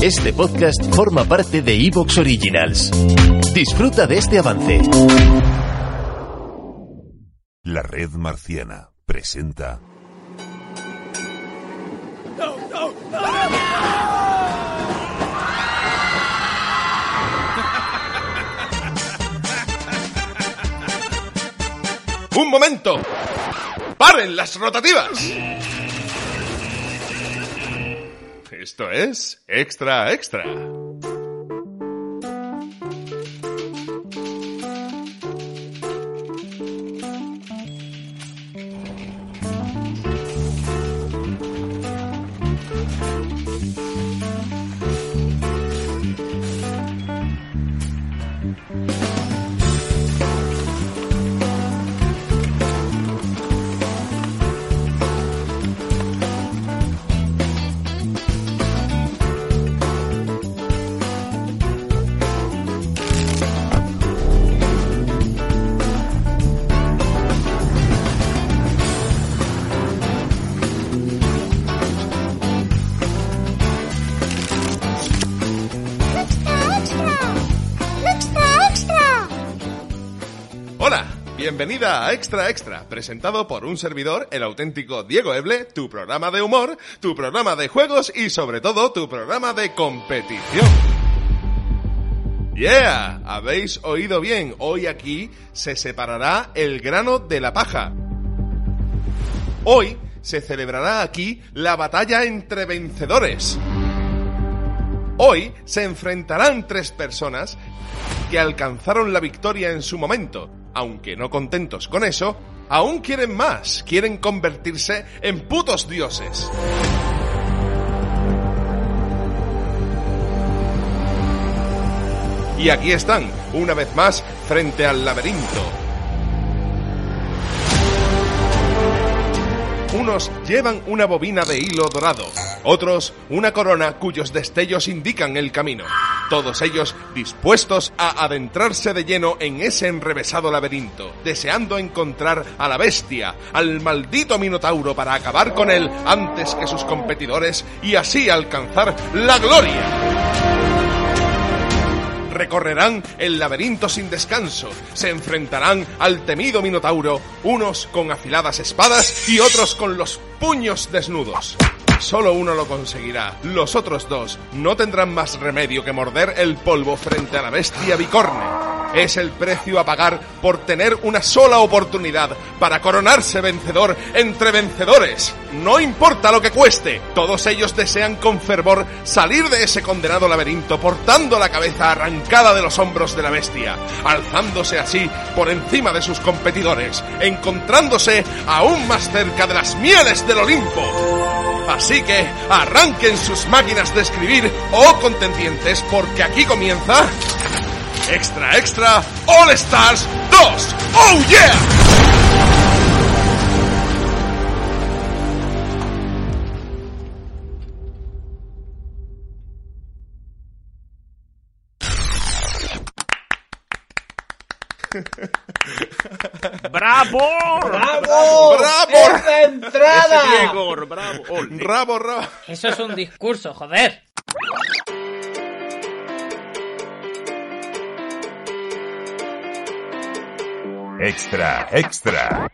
Este podcast forma parte de Evox Originals. Disfruta de este avance. La red marciana presenta ¡Un momento! ¡Paren las rotativas! Esto es Extra Extra. Bienvenida a Extra Extra, presentado por un servidor, el auténtico Diego Eble, tu programa de humor, tu programa de juegos y sobre todo tu programa de competición. Yeah, habéis oído bien, hoy aquí se separará el grano de la paja. Hoy se celebrará aquí la batalla entre vencedores. Hoy se enfrentarán tres personas que alcanzaron la victoria en su momento. Aunque no contentos con eso, aún quieren más, quieren convertirse en putos dioses. Y aquí están, una vez más, frente al laberinto. Unos llevan una bobina de hilo dorado, otros una corona cuyos destellos indican el camino. Todos ellos dispuestos a adentrarse de lleno en ese enrevesado laberinto, deseando encontrar a la bestia, al maldito Minotauro para acabar con él antes que sus competidores y así alcanzar la gloria recorrerán el laberinto sin descanso, se enfrentarán al temido Minotauro, unos con afiladas espadas y otros con los puños desnudos. Solo uno lo conseguirá, los otros dos no tendrán más remedio que morder el polvo frente a la bestia bicorne. Es el precio a pagar por tener una sola oportunidad para coronarse vencedor entre vencedores. No importa lo que cueste, todos ellos desean con fervor salir de ese condenado laberinto portando la cabeza arrancada de los hombros de la bestia, alzándose así por encima de sus competidores, encontrándose aún más cerca de las mieles del Olimpo. Así que arranquen sus máquinas de escribir, oh contendientes, porque aquí comienza... Extra, extra, All Stars 2. ¡Oh yeah! ¡Bravo! ¡Bravo! ¡Bravo! ¡Esa entrada! Diego, bravo. Ole. Rabo, rabo. Eso es un discurso, joder. Extra Extra.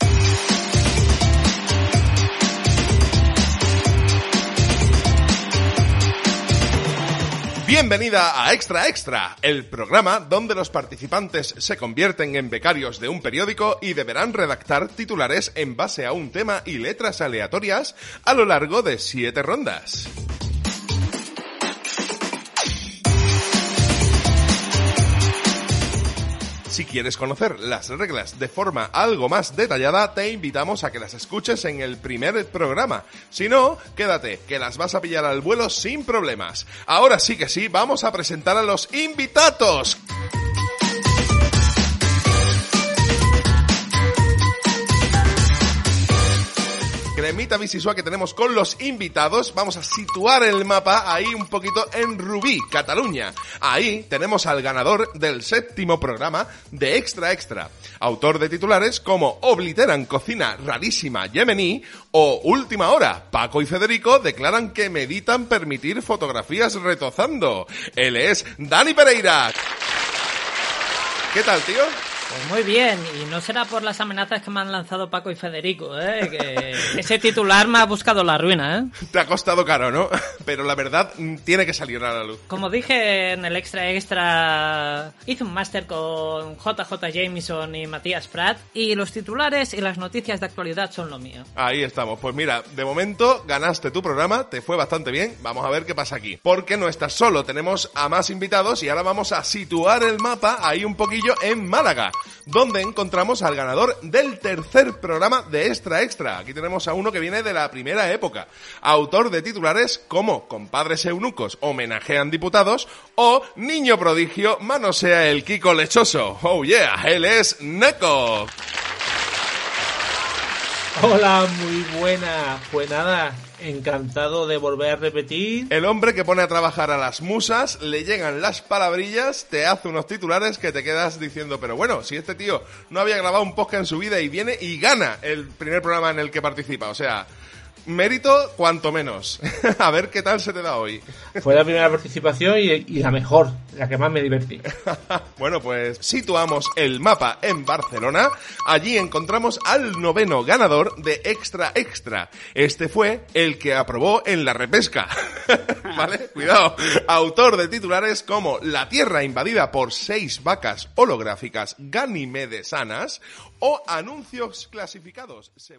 Bienvenida a Extra Extra, el programa donde los participantes se convierten en becarios de un periódico y deberán redactar titulares en base a un tema y letras aleatorias a lo largo de siete rondas. Si quieres conocer las reglas de forma algo más detallada, te invitamos a que las escuches en el primer programa. Si no, quédate, que las vas a pillar al vuelo sin problemas. Ahora sí que sí, vamos a presentar a los invitados. Cremita bisisua que tenemos con los invitados. Vamos a situar el mapa ahí un poquito en Rubí, Cataluña. Ahí tenemos al ganador del séptimo programa de Extra Extra. Autor de titulares como Obliteran Cocina Rarísima Yemení o Última Hora. Paco y Federico declaran que meditan permitir fotografías retozando. Él es Dani Pereira. ¿Qué tal, tío? Pues muy bien, y no será por las amenazas que me han lanzado Paco y Federico, ¿eh? Que ese titular me ha buscado la ruina, ¿eh? Te ha costado caro, ¿no? Pero la verdad mm, tiene que salir a la luz. Como dije en el extra extra, hice un máster con JJ Jameson y Matías Pratt, y los titulares y las noticias de actualidad son lo mío. Ahí estamos. Pues mira, de momento ganaste tu programa, te fue bastante bien. Vamos a ver qué pasa aquí. Porque no estás solo, tenemos a más invitados y ahora vamos a situar el mapa ahí un poquillo en Málaga, donde encontramos al ganador del tercer programa de Extra Extra. Aquí tenemos a uno que viene de la primera época, autor de titulares como Compadres eunucos homenajean diputados o Niño prodigio manosea el Kiko lechoso. Oh yeah, él es Neko. Hola, muy buena. Pues nada, encantado de volver a repetir. El hombre que pone a trabajar a las musas, le llegan las palabrillas, te hace unos titulares que te quedas diciendo, pero bueno, si este tío no había grabado un podcast en su vida y viene y gana el primer programa en el que participa, o sea, mérito cuanto menos. a ver qué tal se te da hoy. Fue la primera participación y, y la mejor, la que más me divertí. bueno, pues situamos el mapa en Barcelona. Allí encontramos al noveno ganador de Extra Extra. Este fue el que aprobó en la repesca. ¿Vale? Cuidado. Autor de titulares como La Tierra invadida por seis vacas holográficas ganimedesanas o anuncios clasificados. Se